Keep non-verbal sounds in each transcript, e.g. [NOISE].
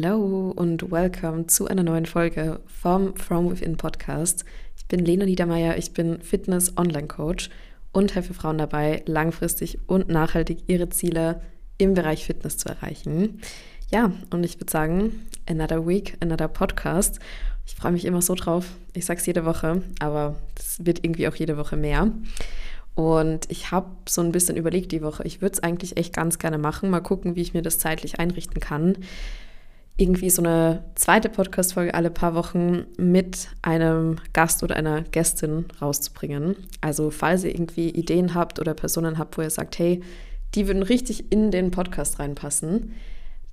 Hallo und welcome zu einer neuen Folge vom From Within Podcast. Ich bin Lena Niedermeyer, ich bin Fitness-Online-Coach und helfe Frauen dabei, langfristig und nachhaltig ihre Ziele im Bereich Fitness zu erreichen. Ja, und ich würde sagen, another week, another Podcast. Ich freue mich immer so drauf. Ich sage es jede Woche, aber es wird irgendwie auch jede Woche mehr. Und ich habe so ein bisschen überlegt die Woche, ich würde es eigentlich echt ganz gerne machen. Mal gucken, wie ich mir das zeitlich einrichten kann. Irgendwie so eine zweite Podcast-Folge alle paar Wochen mit einem Gast oder einer Gästin rauszubringen. Also, falls ihr irgendwie Ideen habt oder Personen habt, wo ihr sagt, hey, die würden richtig in den Podcast reinpassen,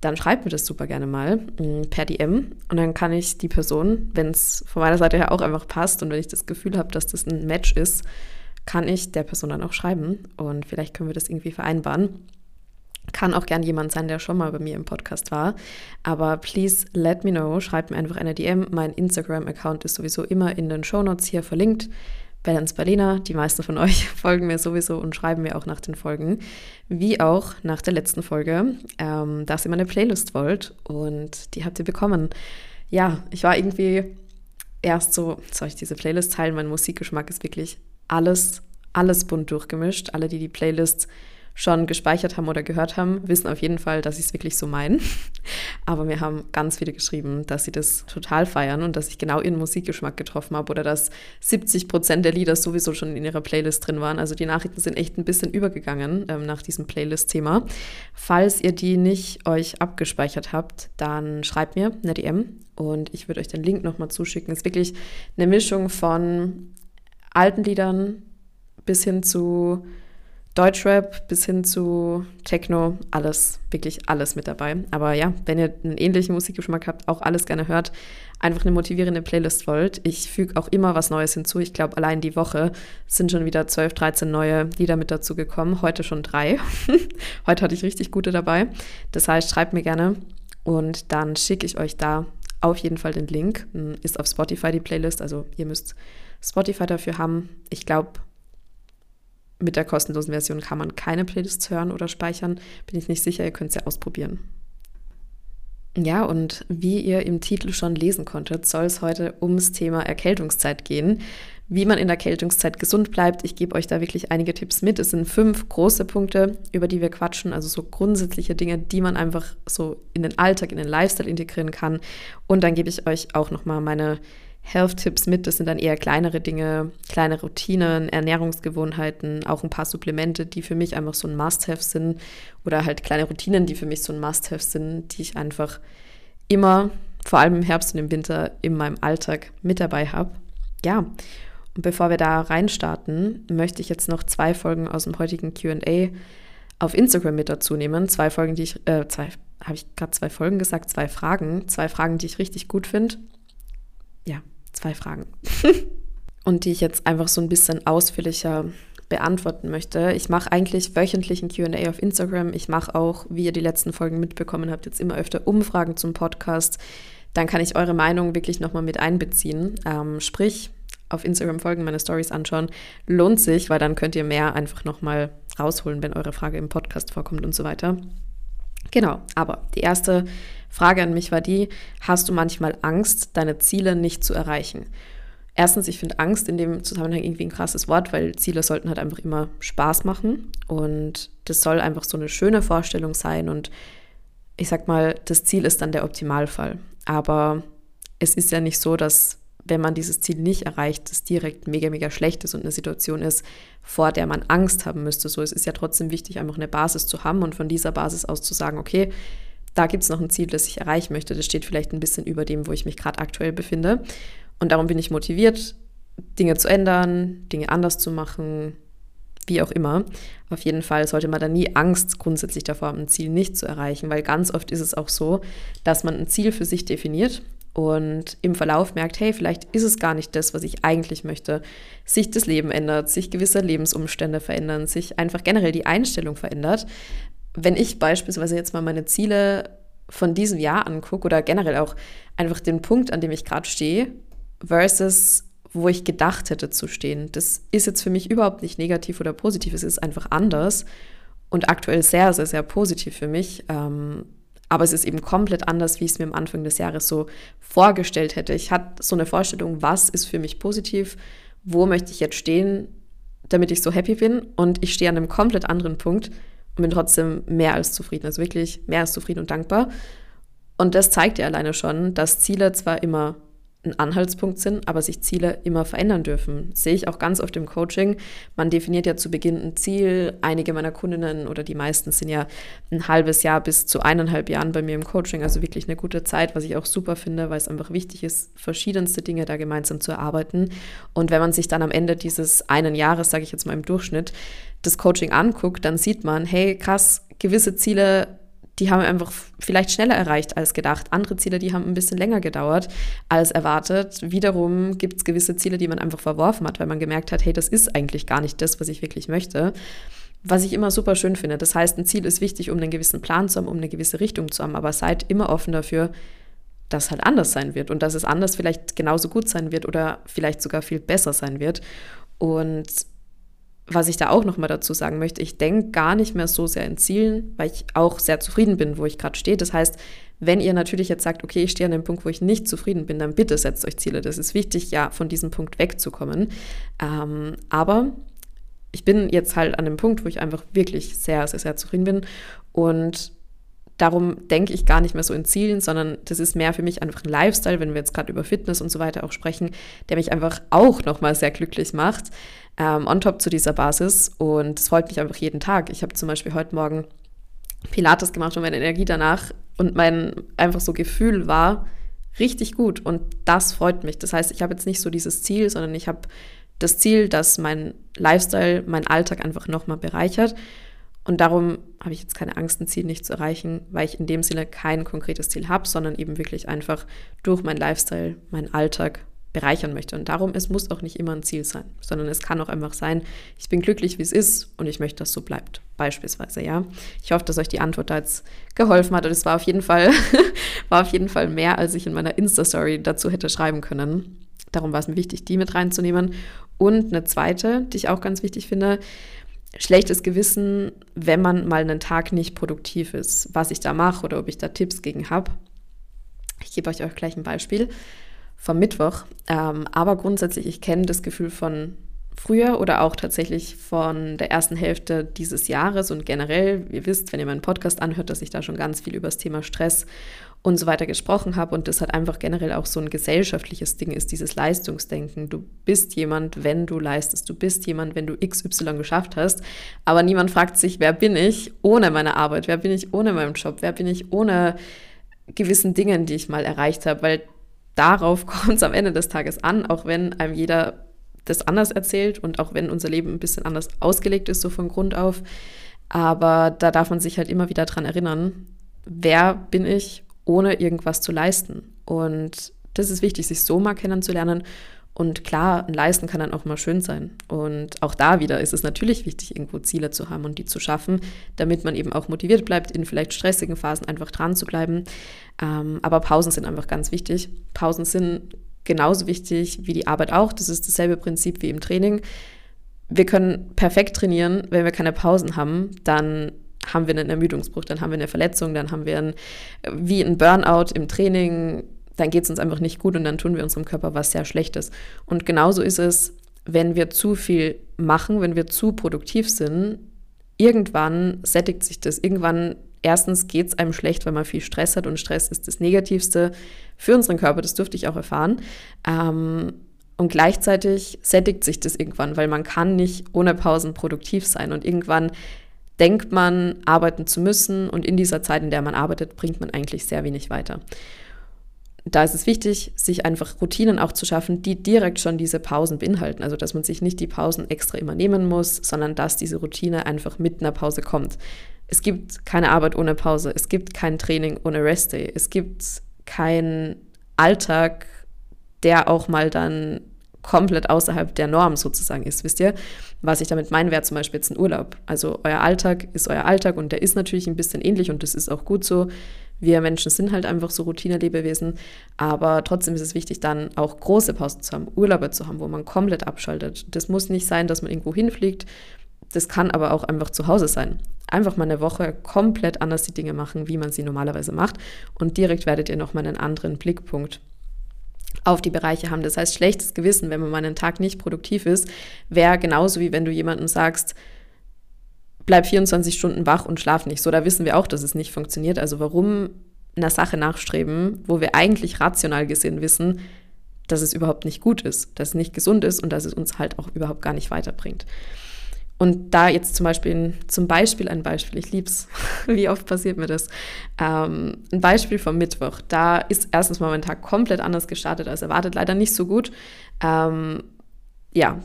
dann schreibt mir das super gerne mal mm, per DM und dann kann ich die Person, wenn es von meiner Seite her auch einfach passt und wenn ich das Gefühl habe, dass das ein Match ist, kann ich der Person dann auch schreiben und vielleicht können wir das irgendwie vereinbaren. Kann auch gern jemand sein, der schon mal bei mir im Podcast war. Aber please let me know. Schreibt mir einfach eine DM. Mein Instagram-Account ist sowieso immer in den Show Notes hier verlinkt. Balance Berliner. Die meisten von euch [LAUGHS] folgen mir sowieso und schreiben mir auch nach den Folgen. Wie auch nach der letzten Folge, ähm, dass ihr meine Playlist wollt. Und die habt ihr bekommen. Ja, ich war irgendwie erst so, soll ich diese Playlist teilen? Mein Musikgeschmack ist wirklich alles, alles bunt durchgemischt. Alle, die die Playlist schon gespeichert haben oder gehört haben, wissen auf jeden Fall, dass ich es wirklich so meine. Aber mir haben ganz viele geschrieben, dass sie das total feiern und dass ich genau ihren Musikgeschmack getroffen habe oder dass 70 Prozent der Lieder sowieso schon in ihrer Playlist drin waren. Also die Nachrichten sind echt ein bisschen übergegangen ähm, nach diesem Playlist-Thema. Falls ihr die nicht euch abgespeichert habt, dann schreibt mir eine DM und ich würde euch den Link nochmal zuschicken. Es ist wirklich eine Mischung von alten Liedern bis hin zu Deutschrap, bis hin zu Techno, alles, wirklich alles mit dabei. Aber ja, wenn ihr einen ähnlichen Musikgeschmack habt, auch alles gerne hört, einfach eine motivierende Playlist wollt. Ich füge auch immer was Neues hinzu. Ich glaube, allein die Woche sind schon wieder 12, 13 neue Lieder mit dazu gekommen. Heute schon drei. [LAUGHS] Heute hatte ich richtig gute dabei. Das heißt, schreibt mir gerne und dann schicke ich euch da auf jeden Fall den Link. Ist auf Spotify die Playlist, also ihr müsst Spotify dafür haben. Ich glaube, mit der kostenlosen Version kann man keine Playlists hören oder speichern. Bin ich nicht sicher, ihr könnt es ja ausprobieren. Ja, und wie ihr im Titel schon lesen konntet, soll es heute ums Thema Erkältungszeit gehen. Wie man in der Erkältungszeit gesund bleibt. Ich gebe euch da wirklich einige Tipps mit. Es sind fünf große Punkte, über die wir quatschen, also so grundsätzliche Dinge, die man einfach so in den Alltag, in den Lifestyle integrieren kann. Und dann gebe ich euch auch nochmal meine Health-Tipps mit. Das sind dann eher kleinere Dinge, kleine Routinen, Ernährungsgewohnheiten, auch ein paar Supplemente, die für mich einfach so ein Must-Have sind. Oder halt kleine Routinen, die für mich so ein Must-Have sind, die ich einfach immer, vor allem im Herbst und im Winter, in meinem Alltag mit dabei habe. Ja, und bevor wir da reinstarten, möchte ich jetzt noch zwei Folgen aus dem heutigen QA auf Instagram mit dazu nehmen. Zwei Folgen, die ich, äh, zwei, habe ich gerade zwei Folgen gesagt, zwei Fragen. Zwei Fragen, die ich richtig gut finde. Ja, zwei Fragen. [LAUGHS] und die ich jetzt einfach so ein bisschen ausführlicher beantworten möchte. Ich mache eigentlich wöchentlich ein QA auf Instagram. Ich mache auch, wie ihr die letzten Folgen mitbekommen habt, jetzt immer öfter Umfragen zum Podcast. Dann kann ich eure Meinung wirklich nochmal mit einbeziehen. Ähm, sprich, auf Instagram folgen, meine Stories anschauen. Lohnt sich, weil dann könnt ihr mehr einfach nochmal rausholen, wenn eure Frage im Podcast vorkommt und so weiter. Genau, aber die erste Frage an mich war die, hast du manchmal Angst, deine Ziele nicht zu erreichen? Erstens, ich finde Angst in dem Zusammenhang irgendwie ein krasses Wort, weil Ziele sollten halt einfach immer Spaß machen und das soll einfach so eine schöne Vorstellung sein und ich sag mal, das Ziel ist dann der Optimalfall. Aber es ist ja nicht so, dass wenn man dieses Ziel nicht erreicht, es direkt mega, mega schlecht ist und eine Situation ist, vor der man Angst haben müsste. So, es ist ja trotzdem wichtig, einfach eine Basis zu haben und von dieser Basis aus zu sagen, okay, da gibt es noch ein Ziel, das ich erreichen möchte. Das steht vielleicht ein bisschen über dem, wo ich mich gerade aktuell befinde. Und darum bin ich motiviert, Dinge zu ändern, Dinge anders zu machen, wie auch immer. Auf jeden Fall sollte man da nie Angst grundsätzlich davor haben, ein Ziel nicht zu erreichen, weil ganz oft ist es auch so, dass man ein Ziel für sich definiert und im Verlauf merkt, hey, vielleicht ist es gar nicht das, was ich eigentlich möchte. Sich das Leben ändert, sich gewisse Lebensumstände verändern, sich einfach generell die Einstellung verändert. Wenn ich beispielsweise jetzt mal meine Ziele von diesem Jahr angucke oder generell auch einfach den Punkt, an dem ich gerade stehe, versus wo ich gedacht hätte zu stehen, das ist jetzt für mich überhaupt nicht negativ oder positiv, es ist einfach anders und aktuell sehr, sehr, sehr positiv für mich. Ähm, aber es ist eben komplett anders, wie ich es mir am Anfang des Jahres so vorgestellt hätte. Ich hatte so eine Vorstellung, was ist für mich positiv, wo möchte ich jetzt stehen, damit ich so happy bin. Und ich stehe an einem komplett anderen Punkt und bin trotzdem mehr als zufrieden, also wirklich mehr als zufrieden und dankbar. Und das zeigt ja alleine schon, dass Ziele zwar immer ein Anhaltspunkt sind, aber sich Ziele immer verändern dürfen. sehe ich auch ganz oft im Coaching. Man definiert ja zu Beginn ein Ziel. Einige meiner Kundinnen oder die meisten sind ja ein halbes Jahr bis zu eineinhalb Jahren bei mir im Coaching, also wirklich eine gute Zeit, was ich auch super finde, weil es einfach wichtig ist, verschiedenste Dinge da gemeinsam zu erarbeiten. Und wenn man sich dann am Ende dieses einen Jahres, sage ich jetzt mal im Durchschnitt, das Coaching anguckt, dann sieht man, hey, krass, gewisse Ziele die haben einfach vielleicht schneller erreicht als gedacht. Andere Ziele, die haben ein bisschen länger gedauert als erwartet. Wiederum gibt es gewisse Ziele, die man einfach verworfen hat, weil man gemerkt hat, hey, das ist eigentlich gar nicht das, was ich wirklich möchte. Was ich immer super schön finde. Das heißt, ein Ziel ist wichtig, um einen gewissen Plan zu haben, um eine gewisse Richtung zu haben. Aber seid immer offen dafür, dass halt anders sein wird und dass es anders vielleicht genauso gut sein wird oder vielleicht sogar viel besser sein wird. Und was ich da auch noch mal dazu sagen möchte, ich denke gar nicht mehr so sehr in Zielen, weil ich auch sehr zufrieden bin, wo ich gerade stehe. Das heißt, wenn ihr natürlich jetzt sagt, okay, ich stehe an dem Punkt, wo ich nicht zufrieden bin, dann bitte setzt euch Ziele. Das ist wichtig, ja, von diesem Punkt wegzukommen. Ähm, aber ich bin jetzt halt an dem Punkt, wo ich einfach wirklich sehr, sehr, sehr zufrieden bin und Darum denke ich gar nicht mehr so in Zielen, sondern das ist mehr für mich einfach ein Lifestyle, wenn wir jetzt gerade über Fitness und so weiter auch sprechen, der mich einfach auch nochmal sehr glücklich macht, ähm, on top zu dieser Basis. Und es freut mich einfach jeden Tag. Ich habe zum Beispiel heute Morgen Pilates gemacht und meine Energie danach und mein einfach so Gefühl war richtig gut und das freut mich. Das heißt, ich habe jetzt nicht so dieses Ziel, sondern ich habe das Ziel, dass mein Lifestyle, mein Alltag einfach nochmal bereichert und darum habe ich jetzt keine Angst, ein Ziel nicht zu erreichen, weil ich in dem Sinne kein konkretes Ziel habe, sondern eben wirklich einfach durch meinen Lifestyle, meinen Alltag bereichern möchte. Und darum, es muss auch nicht immer ein Ziel sein, sondern es kann auch einfach sein, ich bin glücklich, wie es ist und ich möchte, dass so bleibt. Beispielsweise, ja. Ich hoffe, dass euch die Antwort da jetzt geholfen hat. Und es war auf jeden Fall, [LAUGHS] war auf jeden Fall mehr, als ich in meiner Insta-Story dazu hätte schreiben können. Darum war es mir wichtig, die mit reinzunehmen. Und eine zweite, die ich auch ganz wichtig finde, schlechtes Gewissen, wenn man mal einen Tag nicht produktiv ist, was ich da mache oder ob ich da Tipps gegen habe. Ich gebe euch auch gleich ein Beispiel vom Mittwoch. Ähm, aber grundsätzlich, ich kenne das Gefühl von früher oder auch tatsächlich von der ersten Hälfte dieses Jahres und generell, ihr wisst, wenn ihr meinen Podcast anhört, dass ich da schon ganz viel über das Thema Stress und so weiter gesprochen habe und das halt einfach generell auch so ein gesellschaftliches Ding ist, dieses Leistungsdenken. Du bist jemand, wenn du leistest. Du bist jemand, wenn du XY geschafft hast. Aber niemand fragt sich, wer bin ich ohne meine Arbeit? Wer bin ich ohne meinen Job? Wer bin ich ohne gewissen Dingen, die ich mal erreicht habe? Weil darauf [LAUGHS] kommt es am Ende des Tages an, auch wenn einem jeder das anders erzählt und auch wenn unser Leben ein bisschen anders ausgelegt ist, so von Grund auf. Aber da darf man sich halt immer wieder dran erinnern, wer bin ich ohne irgendwas zu leisten. Und das ist wichtig, sich so mal kennenzulernen. Und klar, ein Leisten kann dann auch mal schön sein. Und auch da wieder ist es natürlich wichtig, irgendwo Ziele zu haben und die zu schaffen, damit man eben auch motiviert bleibt, in vielleicht stressigen Phasen einfach dran zu bleiben. Ähm, aber Pausen sind einfach ganz wichtig. Pausen sind genauso wichtig wie die Arbeit auch. Das ist dasselbe Prinzip wie im Training. Wir können perfekt trainieren, wenn wir keine Pausen haben, dann haben wir einen Ermüdungsbruch, dann haben wir eine Verletzung, dann haben wir ein, wie ein Burnout im Training, dann geht es uns einfach nicht gut und dann tun wir unserem Körper was sehr Schlechtes. Und genauso ist es, wenn wir zu viel machen, wenn wir zu produktiv sind, irgendwann sättigt sich das. Irgendwann, erstens geht es einem schlecht, weil man viel Stress hat und Stress ist das Negativste für unseren Körper, das dürfte ich auch erfahren. Ähm, und gleichzeitig sättigt sich das irgendwann, weil man kann nicht ohne Pausen produktiv sein. Und irgendwann denkt man, arbeiten zu müssen und in dieser Zeit, in der man arbeitet, bringt man eigentlich sehr wenig weiter. Da ist es wichtig, sich einfach Routinen auch zu schaffen, die direkt schon diese Pausen beinhalten. Also, dass man sich nicht die Pausen extra immer nehmen muss, sondern dass diese Routine einfach mit einer Pause kommt. Es gibt keine Arbeit ohne Pause. Es gibt kein Training ohne Restday. Es gibt keinen Alltag, der auch mal dann komplett außerhalb der Norm sozusagen ist. Wisst ihr, was ich damit meine, wäre zum Beispiel jetzt ein Urlaub. Also euer Alltag ist euer Alltag und der ist natürlich ein bisschen ähnlich und das ist auch gut so. Wir Menschen sind halt einfach so Routine-Lebewesen, aber trotzdem ist es wichtig, dann auch große Pausen zu haben, Urlaube zu haben, wo man komplett abschaltet. Das muss nicht sein, dass man irgendwo hinfliegt. das kann aber auch einfach zu Hause sein. Einfach mal eine Woche komplett anders die Dinge machen, wie man sie normalerweise macht. Und direkt werdet ihr nochmal einen anderen Blickpunkt auf die Bereiche haben. Das heißt, schlechtes Gewissen, wenn man mal einen Tag nicht produktiv ist, wäre genauso wie wenn du jemandem sagst, bleib 24 Stunden wach und schlaf nicht. So, da wissen wir auch, dass es nicht funktioniert. Also warum einer Sache nachstreben, wo wir eigentlich rational gesehen wissen, dass es überhaupt nicht gut ist, dass es nicht gesund ist und dass es uns halt auch überhaupt gar nicht weiterbringt. Und da jetzt zum Beispiel, zum Beispiel ein Beispiel, ich liebe es, [LAUGHS] wie oft passiert mir das, ähm, ein Beispiel vom Mittwoch. Da ist erstens mal mein Tag komplett anders gestartet als erwartet, leider nicht so gut. Ähm, ja,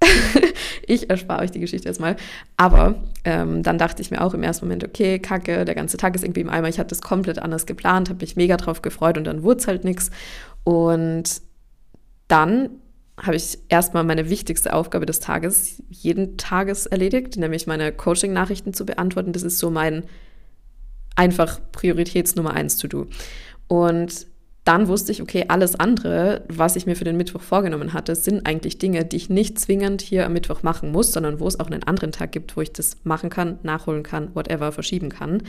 [LAUGHS] ich erspare euch die Geschichte jetzt mal. Aber ähm, dann dachte ich mir auch im ersten Moment, okay, kacke, der ganze Tag ist irgendwie im Eimer. Ich hatte das komplett anders geplant, habe mich mega drauf gefreut und dann wurde es halt nichts. Und dann habe ich erstmal meine wichtigste Aufgabe des Tages, jeden Tages erledigt, nämlich meine Coaching-Nachrichten zu beantworten. Das ist so mein einfach Prioritätsnummer eins to do. Und dann wusste ich, okay, alles andere, was ich mir für den Mittwoch vorgenommen hatte, sind eigentlich Dinge, die ich nicht zwingend hier am Mittwoch machen muss, sondern wo es auch einen anderen Tag gibt, wo ich das machen kann, nachholen kann, whatever, verschieben kann.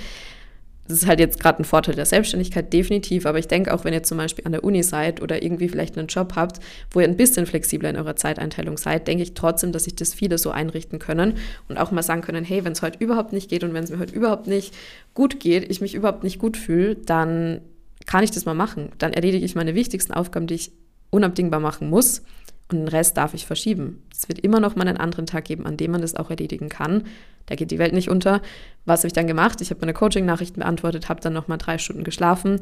Das ist halt jetzt gerade ein Vorteil der Selbstständigkeit, definitiv. Aber ich denke auch, wenn ihr zum Beispiel an der Uni seid oder irgendwie vielleicht einen Job habt, wo ihr ein bisschen flexibler in eurer Zeiteinteilung seid, denke ich trotzdem, dass sich das viele so einrichten können und auch mal sagen können, hey, wenn es heute überhaupt nicht geht und wenn es mir heute überhaupt nicht gut geht, ich mich überhaupt nicht gut fühle, dann kann ich das mal machen. Dann erledige ich meine wichtigsten Aufgaben, die ich unabdingbar machen muss und den Rest darf ich verschieben. Es wird immer noch mal einen anderen Tag geben, an dem man das auch erledigen kann. Da geht die Welt nicht unter. Was habe ich dann gemacht? Ich habe meine Coaching-Nachrichten beantwortet, habe dann noch mal drei Stunden geschlafen,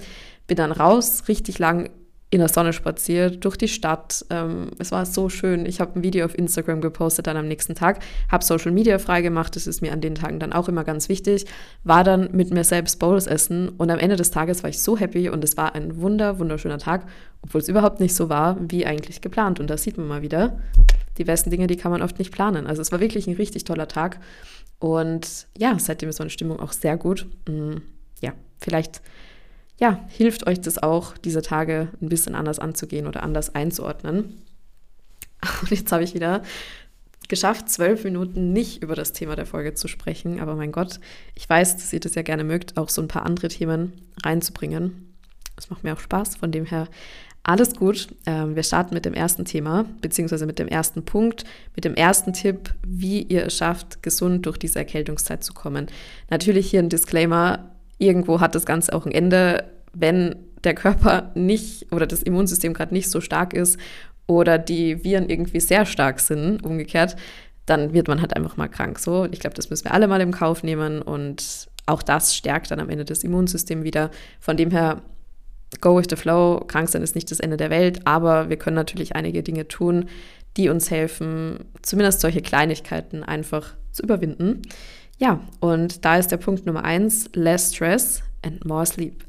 bin dann raus, richtig lang in der Sonne spaziert, durch die Stadt. Ähm, es war so schön. Ich habe ein Video auf Instagram gepostet dann am nächsten Tag, habe Social Media freigemacht. Das ist mir an den Tagen dann auch immer ganz wichtig. War dann mit mir selbst Bowls essen und am Ende des Tages war ich so happy und es war ein wunder, wunderschöner Tag, obwohl es überhaupt nicht so war, wie eigentlich geplant. Und da sieht man mal wieder, die besten Dinge, die kann man oft nicht planen. Also es war wirklich ein richtig toller Tag. Und ja, seitdem ist meine Stimmung auch sehr gut. Mm, ja, vielleicht ja, hilft euch das auch, diese Tage ein bisschen anders anzugehen oder anders einzuordnen. [LAUGHS] Und jetzt habe ich wieder geschafft, zwölf Minuten nicht über das Thema der Folge zu sprechen. Aber mein Gott, ich weiß, dass ihr das ja gerne mögt, auch so ein paar andere Themen reinzubringen. Das macht mir auch Spaß. Von dem her alles gut. Ähm, wir starten mit dem ersten Thema, beziehungsweise mit dem ersten Punkt, mit dem ersten Tipp, wie ihr es schafft, gesund durch diese Erkältungszeit zu kommen. Natürlich hier ein Disclaimer irgendwo hat das Ganze auch ein Ende, wenn der Körper nicht oder das Immunsystem gerade nicht so stark ist oder die Viren irgendwie sehr stark sind, umgekehrt, dann wird man halt einfach mal krank. So, ich glaube, das müssen wir alle mal im Kauf nehmen und auch das stärkt dann am Ende das Immunsystem wieder. Von dem her, go with the flow. Krank sein ist nicht das Ende der Welt, aber wir können natürlich einige Dinge tun, die uns helfen, zumindest solche Kleinigkeiten einfach zu überwinden. Ja, und da ist der Punkt Nummer eins, less stress and more sleep.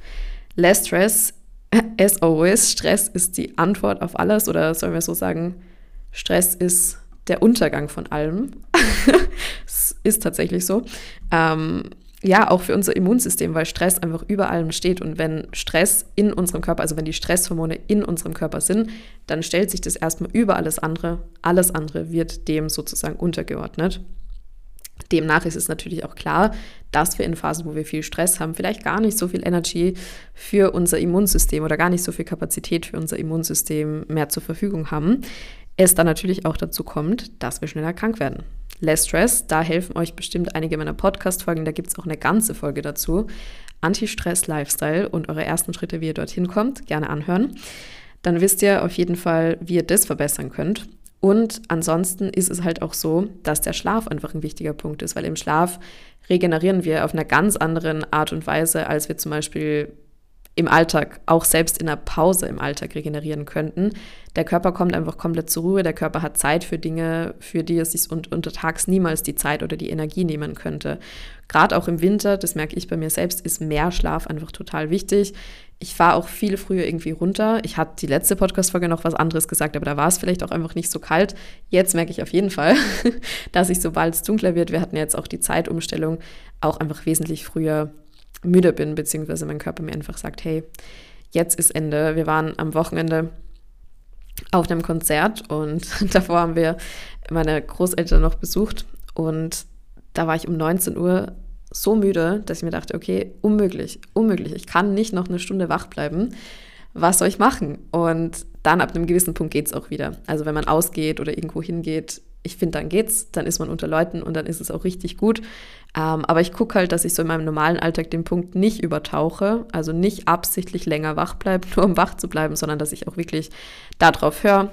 Less stress, [LAUGHS] as always, Stress ist die Antwort auf alles oder sollen wir so sagen, Stress ist der Untergang von allem. [LAUGHS] Es ist tatsächlich so. Ähm, ja, auch für unser Immunsystem, weil Stress einfach über allem steht. Und wenn Stress in unserem Körper, also wenn die Stresshormone in unserem Körper sind, dann stellt sich das erstmal über alles andere. Alles andere wird dem sozusagen untergeordnet. Demnach ist es natürlich auch klar, dass wir in Phasen, wo wir viel Stress haben, vielleicht gar nicht so viel Energy für unser Immunsystem oder gar nicht so viel Kapazität für unser Immunsystem mehr zur Verfügung haben. Es dann natürlich auch dazu kommt, dass wir schneller krank werden. Less Stress, da helfen euch bestimmt einige meiner Podcast-Folgen, da gibt es auch eine ganze Folge dazu. Anti-Stress-Lifestyle und eure ersten Schritte, wie ihr dorthin kommt, gerne anhören. Dann wisst ihr auf jeden Fall, wie ihr das verbessern könnt. Und ansonsten ist es halt auch so, dass der Schlaf einfach ein wichtiger Punkt ist, weil im Schlaf regenerieren wir auf einer ganz anderen Art und Weise, als wir zum Beispiel im Alltag, auch selbst in der Pause im Alltag regenerieren könnten. Der Körper kommt einfach komplett zur Ruhe, der Körper hat Zeit für Dinge, für die er sich untertags niemals die Zeit oder die Energie nehmen könnte. Gerade auch im Winter, das merke ich bei mir selbst, ist mehr Schlaf einfach total wichtig. Ich fahre auch viel früher irgendwie runter. Ich hatte die letzte Podcast-Folge noch was anderes gesagt, aber da war es vielleicht auch einfach nicht so kalt. Jetzt merke ich auf jeden Fall, [LAUGHS] dass ich, sobald es dunkler wird, wir hatten jetzt auch die Zeitumstellung, auch einfach wesentlich früher müde bin, beziehungsweise mein Körper mir einfach sagt, hey, jetzt ist Ende. Wir waren am Wochenende auf einem Konzert und [LAUGHS] davor haben wir meine Großeltern noch besucht und da war ich um 19 Uhr so müde, dass ich mir dachte, okay, unmöglich, unmöglich. Ich kann nicht noch eine Stunde wach bleiben. Was soll ich machen? Und dann ab einem gewissen Punkt geht es auch wieder. Also wenn man ausgeht oder irgendwo hingeht, ich finde, dann geht's, dann ist man unter Leuten und dann ist es auch richtig gut. Ähm, aber ich gucke halt, dass ich so in meinem normalen Alltag den Punkt nicht übertauche, also nicht absichtlich länger wach bleibe, [LAUGHS] nur um wach zu bleiben, sondern dass ich auch wirklich darauf höre,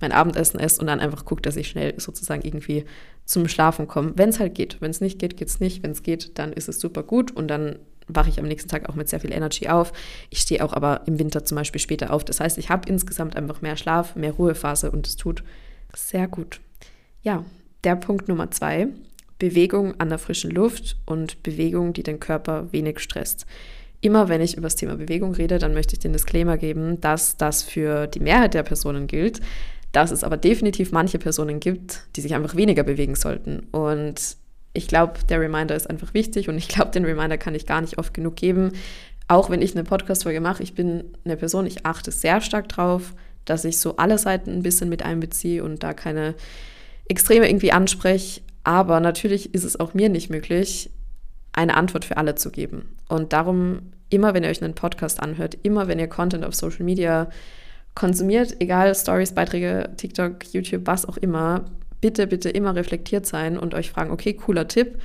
mein Abendessen esse und dann einfach gucke, dass ich schnell sozusagen irgendwie zum Schlafen komme. Wenn es halt geht. Wenn es nicht geht, geht es nicht. Wenn es geht, dann ist es super gut und dann wache ich am nächsten Tag auch mit sehr viel Energy auf. Ich stehe auch aber im Winter zum Beispiel später auf. Das heißt, ich habe insgesamt einfach mehr Schlaf, mehr Ruhephase und es tut sehr gut. Ja, der Punkt Nummer zwei. Bewegung an der frischen Luft und Bewegung, die den Körper wenig stresst. Immer wenn ich über das Thema Bewegung rede, dann möchte ich den Disclaimer geben, dass das für die Mehrheit der Personen gilt, dass es aber definitiv manche Personen gibt, die sich einfach weniger bewegen sollten. Und ich glaube, der Reminder ist einfach wichtig und ich glaube, den Reminder kann ich gar nicht oft genug geben. Auch wenn ich eine Podcast-Folge mache, ich bin eine Person, ich achte sehr stark drauf, dass ich so alle Seiten ein bisschen mit einbeziehe und da keine Extreme irgendwie anspreche. Aber natürlich ist es auch mir nicht möglich, eine Antwort für alle zu geben. Und darum, immer wenn ihr euch einen Podcast anhört, immer wenn ihr Content auf Social Media konsumiert, egal Stories, Beiträge, TikTok, YouTube, was auch immer, bitte, bitte immer reflektiert sein und euch fragen, okay, cooler Tipp,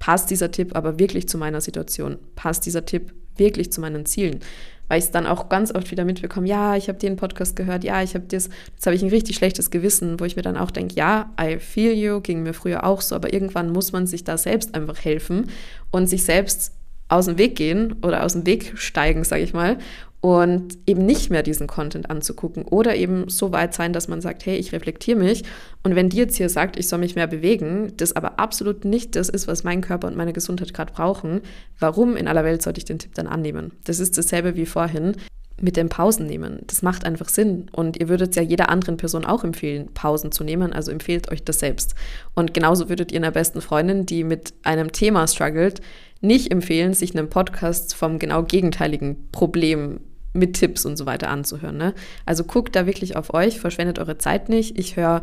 passt dieser Tipp aber wirklich zu meiner Situation? Passt dieser Tipp wirklich zu meinen Zielen? Weil ich es dann auch ganz oft wieder mitbekomme, ja, ich habe den Podcast gehört, ja, ich habe das, jetzt habe ich ein richtig schlechtes Gewissen, wo ich mir dann auch denke, ja, I feel you, ging mir früher auch so, aber irgendwann muss man sich da selbst einfach helfen und sich selbst aus dem Weg gehen oder aus dem Weg steigen, sage ich mal, und eben nicht mehr diesen Content anzugucken oder eben so weit sein, dass man sagt, hey, ich reflektiere mich und wenn die jetzt hier sagt, ich soll mich mehr bewegen, das aber absolut nicht das ist, was mein Körper und meine Gesundheit gerade brauchen, warum in aller Welt sollte ich den Tipp dann annehmen? Das ist dasselbe wie vorhin mit dem Pausen nehmen. Das macht einfach Sinn. Und ihr würdet ja jeder anderen Person auch empfehlen, Pausen zu nehmen. Also empfehlt euch das selbst. Und genauso würdet ihr einer besten Freundin, die mit einem Thema struggelt, nicht empfehlen, sich einen Podcast vom genau gegenteiligen Problem mit Tipps und so weiter anzuhören. Ne? Also guckt da wirklich auf euch, verschwendet eure Zeit nicht. Ich höre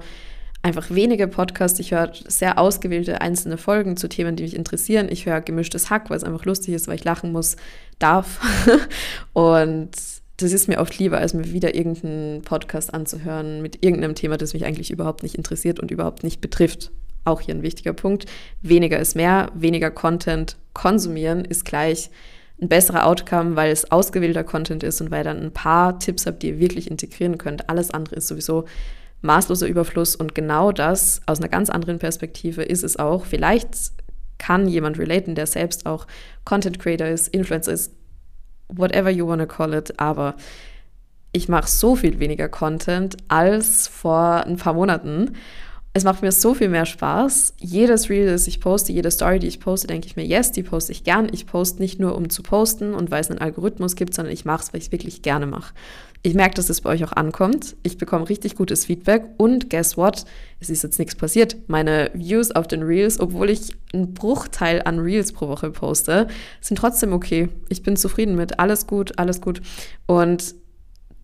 einfach wenige Podcasts. Ich höre sehr ausgewählte einzelne Folgen zu Themen, die mich interessieren. Ich höre gemischtes Hack, weil es einfach lustig ist, weil ich lachen muss, darf. [LAUGHS] und das ist mir oft lieber, als mir wieder irgendeinen Podcast anzuhören mit irgendeinem Thema, das mich eigentlich überhaupt nicht interessiert und überhaupt nicht betrifft. Auch hier ein wichtiger Punkt. Weniger ist mehr, weniger Content konsumieren ist gleich ein besserer Outcome, weil es ausgewählter Content ist und weil dann ein paar Tipps habt, die ihr wirklich integrieren könnt. Alles andere ist sowieso maßloser Überfluss und genau das aus einer ganz anderen Perspektive ist es auch. Vielleicht kann jemand relaten, der selbst auch Content Creator ist, Influencer ist, whatever you want to call it, aber ich mache so viel weniger Content als vor ein paar Monaten es macht mir so viel mehr Spaß. Jedes Reel, das ich poste, jede Story, die ich poste, denke ich mir, yes, die poste ich gern. Ich poste nicht nur, um zu posten und weil es einen Algorithmus gibt, sondern ich mache es, weil ich es wirklich gerne mache. Ich merke, dass es bei euch auch ankommt. Ich bekomme richtig gutes Feedback und guess what? Es ist jetzt nichts passiert. Meine Views auf den Reels, obwohl ich einen Bruchteil an Reels pro Woche poste, sind trotzdem okay. Ich bin zufrieden mit. Alles gut, alles gut. Und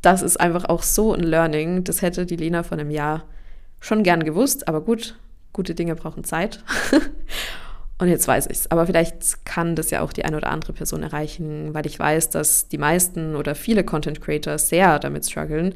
das ist einfach auch so ein Learning. Das hätte die Lena vor einem Jahr schon gern gewusst, aber gut, gute Dinge brauchen Zeit. [LAUGHS] Und jetzt weiß ich es. Aber vielleicht kann das ja auch die eine oder andere Person erreichen, weil ich weiß, dass die meisten oder viele Content Creators sehr damit strugglen,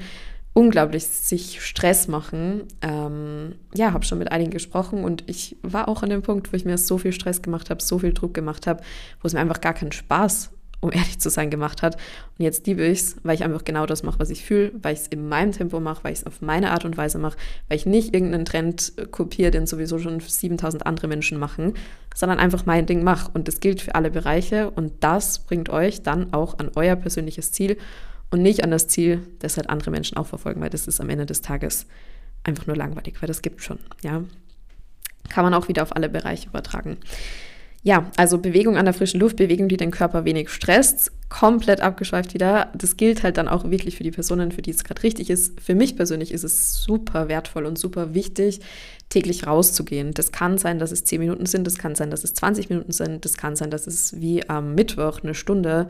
unglaublich sich Stress machen. Ähm, ja, habe schon mit einigen gesprochen und ich war auch an dem Punkt, wo ich mir so viel Stress gemacht habe, so viel Druck gemacht habe, wo es mir einfach gar keinen Spaß um ehrlich zu sein, gemacht hat. Und jetzt liebe ich es, weil ich einfach genau das mache, was ich fühle, weil ich es in meinem Tempo mache, weil ich es auf meine Art und Weise mache, weil ich nicht irgendeinen Trend äh, kopiere, den sowieso schon 7000 andere Menschen machen, sondern einfach mein Ding mache. Und das gilt für alle Bereiche und das bringt euch dann auch an euer persönliches Ziel und nicht an das Ziel, das halt andere Menschen auch verfolgen, weil das ist am Ende des Tages einfach nur langweilig, weil das gibt schon, ja. Kann man auch wieder auf alle Bereiche übertragen. Ja, also Bewegung an der frischen Luft, Bewegung, die den Körper wenig stresst, komplett abgeschweift wieder. Das gilt halt dann auch wirklich für die Personen, für die es gerade richtig ist. Für mich persönlich ist es super wertvoll und super wichtig, täglich rauszugehen. Das kann sein, dass es 10 Minuten sind, das kann sein, dass es 20 Minuten sind, das kann sein, dass es wie am Mittwoch eine Stunde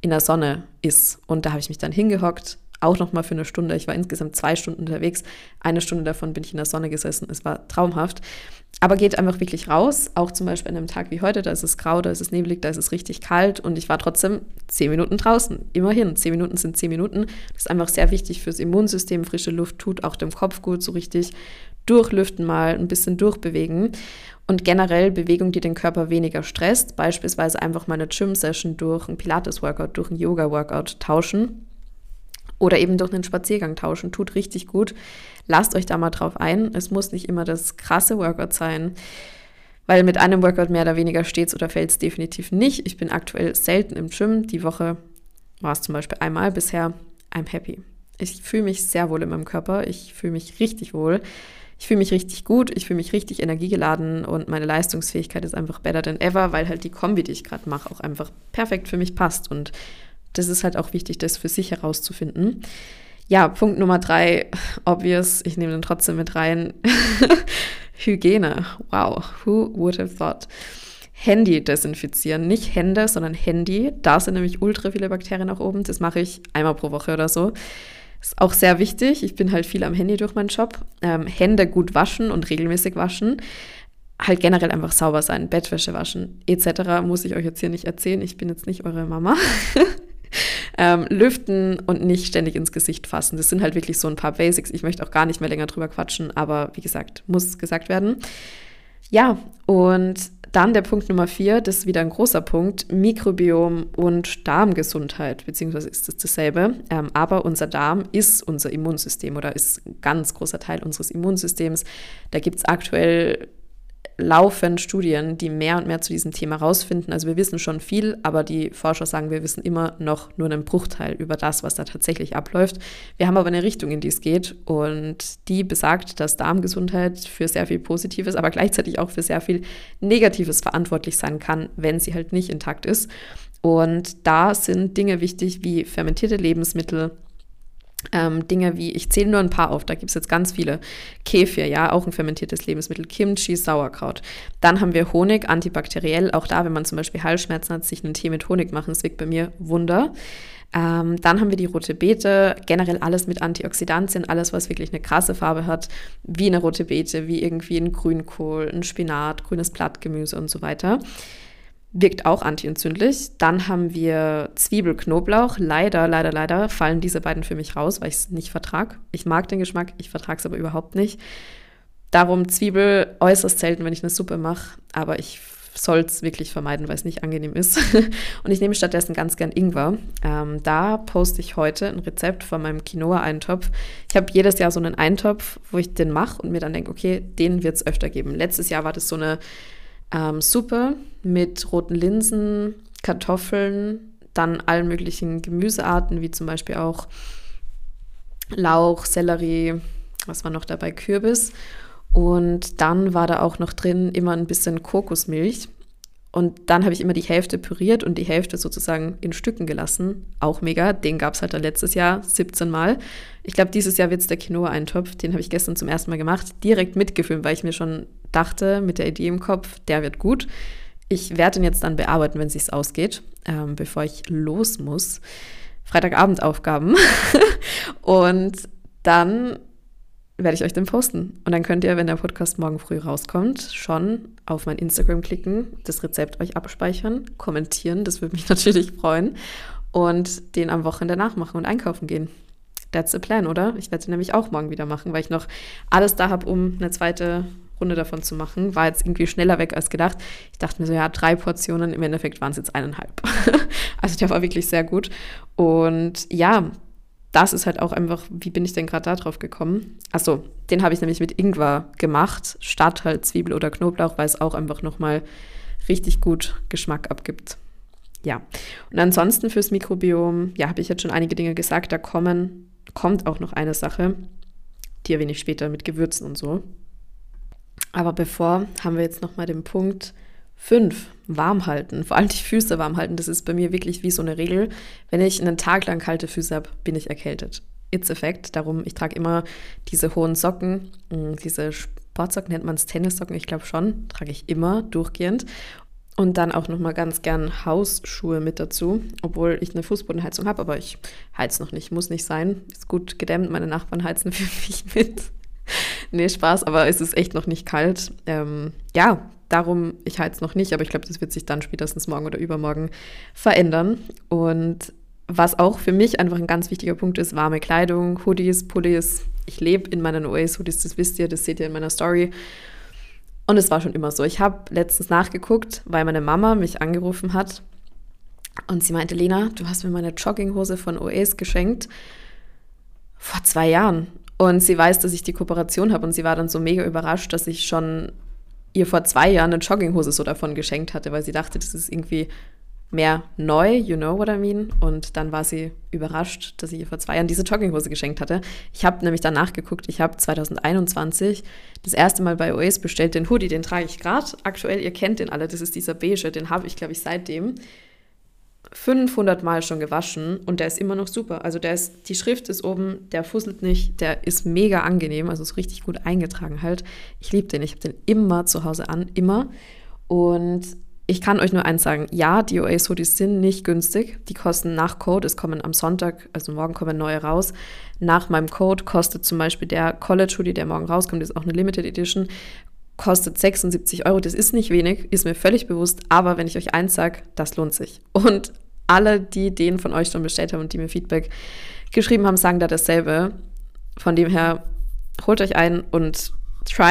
in der Sonne ist. Und da habe ich mich dann hingehockt, auch nochmal für eine Stunde. Ich war insgesamt zwei Stunden unterwegs. Eine Stunde davon bin ich in der Sonne gesessen. Es war traumhaft. Aber geht einfach wirklich raus. Auch zum Beispiel an einem Tag wie heute, da ist es grau, da ist es neblig, da ist es richtig kalt und ich war trotzdem zehn Minuten draußen. Immerhin, zehn Minuten sind zehn Minuten. Das ist einfach sehr wichtig fürs Immunsystem. Frische Luft tut auch dem Kopf gut, so richtig durchlüften mal, ein bisschen durchbewegen. Und generell Bewegung, die den Körper weniger stresst, beispielsweise einfach mal eine Gym-Session durch ein Pilates-Workout, durch ein Yoga-Workout tauschen oder eben durch einen Spaziergang tauschen, tut richtig gut. Lasst euch da mal drauf ein. Es muss nicht immer das krasse Workout sein, weil mit einem Workout mehr oder weniger steht es oder fällt es definitiv nicht. Ich bin aktuell selten im Gym. Die Woche war es zum Beispiel einmal bisher. I'm happy. Ich fühle mich sehr wohl in meinem Körper. Ich fühle mich richtig wohl. Ich fühle mich richtig gut, ich fühle mich richtig energiegeladen und meine Leistungsfähigkeit ist einfach better than ever, weil halt die Kombi, die ich gerade mache, auch einfach perfekt für mich passt. Und das ist halt auch wichtig, das für sich herauszufinden. Ja, Punkt Nummer drei, obvious, ich nehme den trotzdem mit rein. [LAUGHS] Hygiene. Wow, who would have thought? Handy desinfizieren. Nicht Hände, sondern Handy. Da sind nämlich ultra viele Bakterien nach oben. Das mache ich einmal pro Woche oder so. Ist auch sehr wichtig. Ich bin halt viel am Handy durch meinen Job. Ähm, Hände gut waschen und regelmäßig waschen. Halt generell einfach sauber sein, Bettwäsche waschen, etc. Muss ich euch jetzt hier nicht erzählen. Ich bin jetzt nicht eure Mama. [LAUGHS] [LAUGHS] ähm, lüften und nicht ständig ins Gesicht fassen. Das sind halt wirklich so ein paar Basics. Ich möchte auch gar nicht mehr länger drüber quatschen, aber wie gesagt, muss gesagt werden. Ja, und dann der Punkt Nummer vier, das ist wieder ein großer Punkt, Mikrobiom und Darmgesundheit, beziehungsweise ist das dasselbe. Ähm, aber unser Darm ist unser Immunsystem oder ist ein ganz großer Teil unseres Immunsystems. Da gibt es aktuell laufen Studien, die mehr und mehr zu diesem Thema rausfinden. Also wir wissen schon viel, aber die Forscher sagen, wir wissen immer noch nur einen Bruchteil über das, was da tatsächlich abläuft. Wir haben aber eine Richtung, in die es geht und die besagt, dass Darmgesundheit für sehr viel Positives, aber gleichzeitig auch für sehr viel Negatives verantwortlich sein kann, wenn sie halt nicht intakt ist. Und da sind Dinge wichtig wie fermentierte Lebensmittel, ähm, Dinge wie, ich zähle nur ein paar auf, da gibt es jetzt ganz viele. Kefir, ja, auch ein fermentiertes Lebensmittel, Kimchi, Sauerkraut. Dann haben wir Honig, antibakteriell, auch da, wenn man zum Beispiel Halsschmerzen hat, sich einen Tee mit Honig machen, das wirkt bei mir Wunder. Ähm, dann haben wir die rote Beete, generell alles mit Antioxidantien, alles, was wirklich eine krasse Farbe hat, wie eine rote Beete, wie irgendwie ein Grünkohl, ein Spinat, grünes Blattgemüse und so weiter wirkt auch antientzündlich. Dann haben wir Zwiebelknoblauch. Leider, leider, leider fallen diese beiden für mich raus, weil ich es nicht vertrage. Ich mag den Geschmack, ich vertrage es aber überhaupt nicht. Darum Zwiebel äußerst selten, wenn ich eine Suppe mache, aber ich soll es wirklich vermeiden, weil es nicht angenehm ist. [LAUGHS] und ich nehme stattdessen ganz gern Ingwer. Ähm, da poste ich heute ein Rezept von meinem Quinoa-Eintopf. Ich habe jedes Jahr so einen Eintopf, wo ich den mache und mir dann denke, okay, den wird es öfter geben. Letztes Jahr war das so eine ähm, Suppe mit roten Linsen, Kartoffeln, dann allen möglichen Gemüsearten, wie zum Beispiel auch Lauch, Sellerie, was war noch dabei, Kürbis. Und dann war da auch noch drin immer ein bisschen Kokosmilch. Und dann habe ich immer die Hälfte püriert und die Hälfte sozusagen in Stücken gelassen. Auch mega. Den gab es halt dann letztes Jahr 17 Mal. Ich glaube, dieses Jahr wird es der Quinoa-Eintopf. Den habe ich gestern zum ersten Mal gemacht. Direkt mitgefilmt, weil ich mir schon dachte, mit der Idee im Kopf, der wird gut. Ich werde ihn jetzt dann bearbeiten, wenn es ausgeht, ähm, bevor ich los muss. Freitagabendaufgaben. [LAUGHS] und dann werde ich euch den posten. Und dann könnt ihr, wenn der Podcast morgen früh rauskommt, schon auf mein Instagram klicken, das Rezept euch abspeichern, kommentieren, das würde mich [LAUGHS] natürlich freuen, und den am Wochenende nachmachen und einkaufen gehen. That's the plan, oder? Ich werde sie nämlich auch morgen wieder machen, weil ich noch alles da habe, um eine zweite Runde davon zu machen. War jetzt irgendwie schneller weg als gedacht. Ich dachte mir so, ja, drei Portionen, im Endeffekt waren es jetzt eineinhalb. [LAUGHS] also der war wirklich sehr gut. Und ja, das ist halt auch einfach, wie bin ich denn gerade da drauf gekommen? Achso, den habe ich nämlich mit Ingwer gemacht, statt halt Zwiebel oder Knoblauch, weil es auch einfach nochmal richtig gut Geschmack abgibt. Ja, und ansonsten fürs Mikrobiom, ja, habe ich jetzt schon einige Dinge gesagt, da kommen, kommt auch noch eine Sache, die erwähne ich später mit Gewürzen und so. Aber bevor haben wir jetzt nochmal den Punkt 5, warm halten. Vor allem die Füße warm halten. Das ist bei mir wirklich wie so eine Regel. Wenn ich einen Tag lang kalte Füße habe, bin ich erkältet. It's Effekt. Darum, ich trage immer diese hohen Socken, mm, diese Sportsocken nennt man es Tennissocken, ich glaube schon, trage ich immer durchgehend. Und dann auch nochmal ganz gern Hausschuhe mit dazu, obwohl ich eine Fußbodenheizung habe, aber ich heiz noch nicht, muss nicht sein. Ist gut gedämmt, meine Nachbarn heizen [LAUGHS] für mich mit. nee, Spaß, aber es ist echt noch nicht kalt. Ähm, ja, darum, ich heiz noch nicht, aber ich glaube, das wird sich dann spätestens morgen oder übermorgen verändern. Und was auch für mich einfach ein ganz wichtiger Punkt ist, warme Kleidung, Hoodies, Pullis. Ich lebe in meinen Oasis-Hoodies, das wisst ihr, das seht ihr in meiner Story. Und es war schon immer so. Ich habe letztens nachgeguckt, weil meine Mama mich angerufen hat und sie meinte, Lena, du hast mir meine Jogginghose von OAS geschenkt vor zwei Jahren. Und sie weiß, dass ich die Kooperation habe und sie war dann so mega überrascht, dass ich schon ihr vor zwei Jahren eine Jogginghose so davon geschenkt hatte, weil sie dachte, das ist irgendwie mehr neu, you know what I mean. Und dann war sie überrascht, dass ich ihr vor zwei Jahren diese Jogginghose geschenkt hatte. Ich habe nämlich danach geguckt, ich habe 2021 das erste Mal bei OS bestellt, den Hoodie, den trage ich gerade. Aktuell, ihr kennt den alle, das ist dieser beige, den habe ich, glaube ich, seitdem 500 Mal schon gewaschen und der ist immer noch super. Also der ist, die Schrift ist oben, der fusselt nicht, der ist mega angenehm, also ist richtig gut eingetragen halt. Ich liebe den, ich habe den immer zu Hause an, immer. Und ich kann euch nur eins sagen, ja, die OAS-Hoodies sind nicht günstig. Die kosten nach Code, es kommen am Sonntag, also morgen kommen neue raus. Nach meinem Code kostet zum Beispiel der College-Hoodie, der morgen rauskommt, ist auch eine Limited Edition, kostet 76 Euro. Das ist nicht wenig, ist mir völlig bewusst, aber wenn ich euch eins sage, das lohnt sich. Und alle, die den von euch schon bestellt haben und die mir Feedback geschrieben haben, sagen da dasselbe. Von dem her, holt euch ein und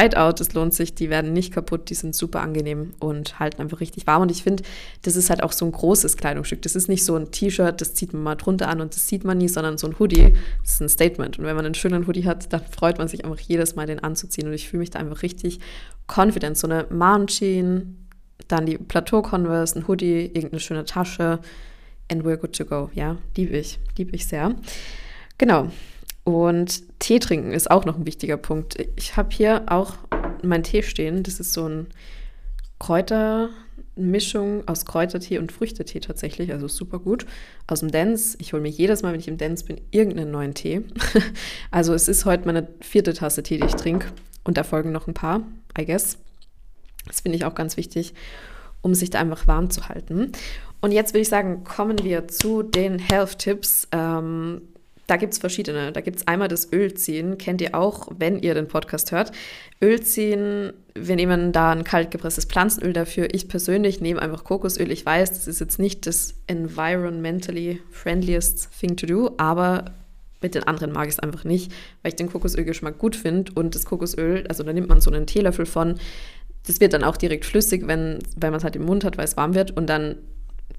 it out, es lohnt sich, die werden nicht kaputt, die sind super angenehm und halten einfach richtig warm. Und ich finde, das ist halt auch so ein großes Kleidungsstück. Das ist nicht so ein T-Shirt, das zieht man mal drunter an und das sieht man nie, sondern so ein Hoodie, das ist ein Statement. Und wenn man einen schönen Hoodie hat, dann [LAUGHS] freut man sich einfach jedes Mal, den anzuziehen. Und ich fühle mich da einfach richtig confident. So eine Mom Jean, dann die Plateau Converse, ein Hoodie, irgendeine schöne Tasche and we're good to go. Ja, liebe ich, liebe ich sehr. Genau. Und Tee trinken ist auch noch ein wichtiger Punkt. Ich habe hier auch meinen Tee stehen. Das ist so ein Kräutermischung aus Kräutertee und Früchtetee tatsächlich, also super gut. Aus dem Dance. Ich hole mir jedes Mal, wenn ich im Dance bin, irgendeinen neuen Tee. [LAUGHS] also es ist heute meine vierte Tasse Tee, die ich trinke. Und da folgen noch ein paar, I guess. Das finde ich auch ganz wichtig, um sich da einfach warm zu halten. Und jetzt würde ich sagen, kommen wir zu den Health-Tipps. Ähm, da gibt es verschiedene. Da gibt es einmal das Ölziehen, kennt ihr auch, wenn ihr den Podcast hört. Ölziehen, wir nehmen da ein kalt gepresstes Pflanzenöl dafür. Ich persönlich nehme einfach Kokosöl. Ich weiß, das ist jetzt nicht das environmentally friendliest thing to do, aber mit den anderen mag ich es einfach nicht, weil ich den Kokosölgeschmack gut finde und das Kokosöl, also da nimmt man so einen Teelöffel von, das wird dann auch direkt flüssig, wenn, wenn man es halt im Mund hat, weil es warm wird und dann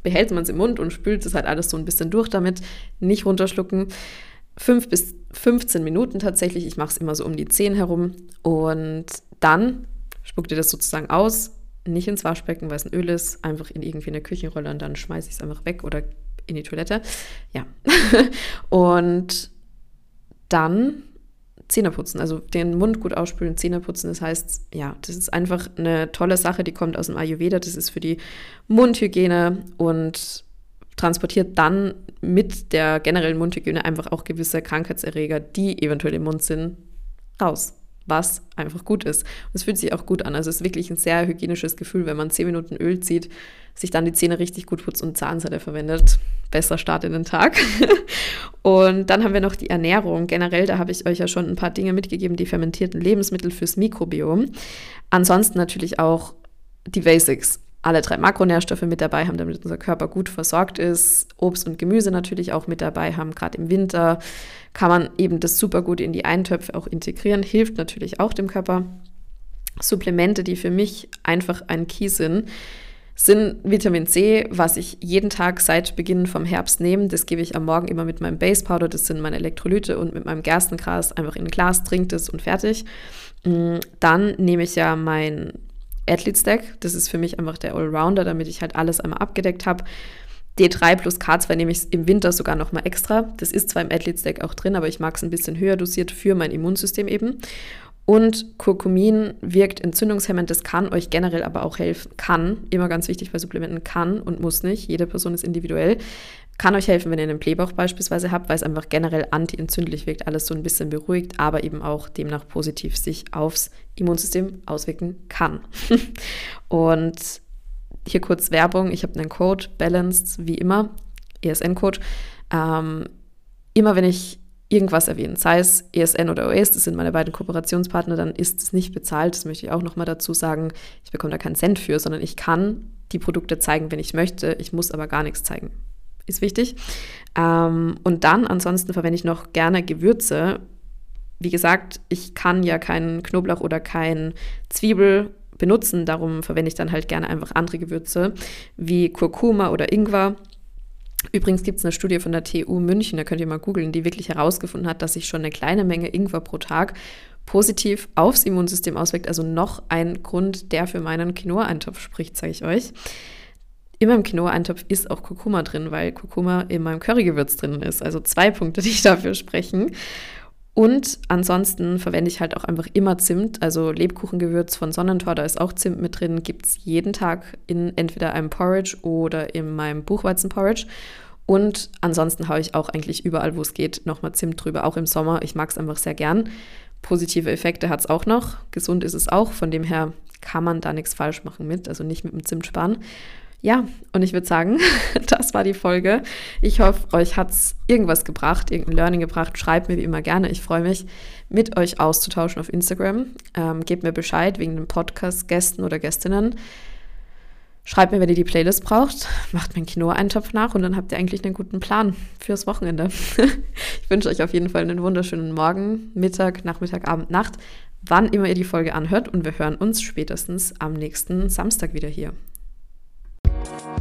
behält man es im Mund und spült es halt alles so ein bisschen durch damit. Nicht runterschlucken. Fünf bis 15 Minuten tatsächlich. Ich mache es immer so um die 10 herum. Und dann spuckt ihr das sozusagen aus. Nicht ins Waschbecken, weil es ein Öl ist. Einfach in irgendwie eine Küchenrolle und dann schmeiße ich es einfach weg oder in die Toilette. Ja. [LAUGHS] und dann Zähne putzen, also den Mund gut ausspülen, Zähne putzen. Das heißt, ja, das ist einfach eine tolle Sache, die kommt aus dem Ayurveda. Das ist für die Mundhygiene und transportiert dann mit der generellen Mundhygiene einfach auch gewisse Krankheitserreger, die eventuell im Mund sind, raus. Was einfach gut ist. Und es fühlt sich auch gut an. Also es ist wirklich ein sehr hygienisches Gefühl, wenn man zehn Minuten Öl zieht, sich dann die Zähne richtig gut putzt und Zahnseide verwendet besser Start in den Tag. [LAUGHS] Und dann haben wir noch die Ernährung. Generell, da habe ich euch ja schon ein paar Dinge mitgegeben, die fermentierten Lebensmittel fürs Mikrobiom. Ansonsten natürlich auch die Basics. Alle drei Makronährstoffe mit dabei haben, damit unser Körper gut versorgt ist. Obst und Gemüse natürlich auch mit dabei haben. Gerade im Winter kann man eben das super gut in die Eintöpfe auch integrieren. Hilft natürlich auch dem Körper. Supplemente, die für mich einfach ein Key sind, sind Vitamin C, was ich jeden Tag seit Beginn vom Herbst nehme. Das gebe ich am Morgen immer mit meinem Base Powder, das sind meine Elektrolyte und mit meinem Gerstengras einfach in ein Glas, trinkt es und fertig. Mm, dann nehme ich ja mein Athlete Stack, das ist für mich einfach der Allrounder, damit ich halt alles einmal abgedeckt habe. D3 plus K2 nehme ich im Winter sogar nochmal extra. Das ist zwar im Athlete Stack auch drin, aber ich mag es ein bisschen höher dosiert für mein Immunsystem eben. Und Kurkumin wirkt entzündungshemmend, das kann euch generell aber auch helfen. Kann, immer ganz wichtig bei Supplementen, kann und muss nicht. Jede Person ist individuell. Kann euch helfen, wenn ihr einen Blähbauch beispielsweise habt, weil es einfach generell antientzündlich wirkt, alles so ein bisschen beruhigt, aber eben auch demnach positiv sich aufs Immunsystem auswirken kann. [LAUGHS] und hier kurz Werbung. Ich habe einen Code, Balanced, wie immer, ESN-Code. Ähm, immer wenn ich irgendwas erwähne, sei es ESN oder OS, das sind meine beiden Kooperationspartner, dann ist es nicht bezahlt. Das möchte ich auch nochmal dazu sagen. Ich bekomme da keinen Cent für, sondern ich kann die Produkte zeigen, wenn ich möchte. Ich muss aber gar nichts zeigen. Ist wichtig. Ähm, und dann ansonsten verwende ich noch gerne Gewürze. Wie gesagt, ich kann ja keinen Knoblauch oder kein Zwiebel benutzen, darum verwende ich dann halt gerne einfach andere Gewürze wie Kurkuma oder Ingwer Übrigens gibt es eine Studie von der TU München, da könnt ihr mal googeln, die wirklich herausgefunden hat, dass sich schon eine kleine Menge Ingwer pro Tag positiv aufs Immunsystem auswirkt. Also noch ein Grund, der für meinen Quinoa-Eintopf spricht, sage ich euch. In meinem Quinoa-Eintopf ist auch Kurkuma drin, weil Kurkuma in meinem Currygewürz drin ist. Also zwei Punkte, die dafür sprechen. Und ansonsten verwende ich halt auch einfach immer Zimt. Also Lebkuchengewürz von Sonnentor, da ist auch Zimt mit drin. Gibt es jeden Tag in entweder einem Porridge oder in meinem Buchweizenporridge. Und ansonsten haue ich auch eigentlich überall, wo es geht, nochmal Zimt drüber, auch im Sommer. Ich mag es einfach sehr gern. Positive Effekte hat es auch noch. Gesund ist es auch. Von dem her kann man da nichts falsch machen mit. Also nicht mit dem Zimt sparen. Ja, und ich würde sagen, [LAUGHS] das war die Folge. Ich hoffe, euch hat es irgendwas gebracht, irgendein Learning gebracht. Schreibt mir wie immer gerne. Ich freue mich, mit euch auszutauschen auf Instagram. Ähm, gebt mir Bescheid wegen den Podcast-Gästen oder Gästinnen. Schreibt mir, wenn ihr die Playlist braucht. Macht mir einen Kino-Eintopf nach und dann habt ihr eigentlich einen guten Plan fürs Wochenende. [LAUGHS] ich wünsche euch auf jeden Fall einen wunderschönen Morgen, Mittag, Nachmittag, Abend, Nacht, wann immer ihr die Folge anhört. Und wir hören uns spätestens am nächsten Samstag wieder hier. Thank you.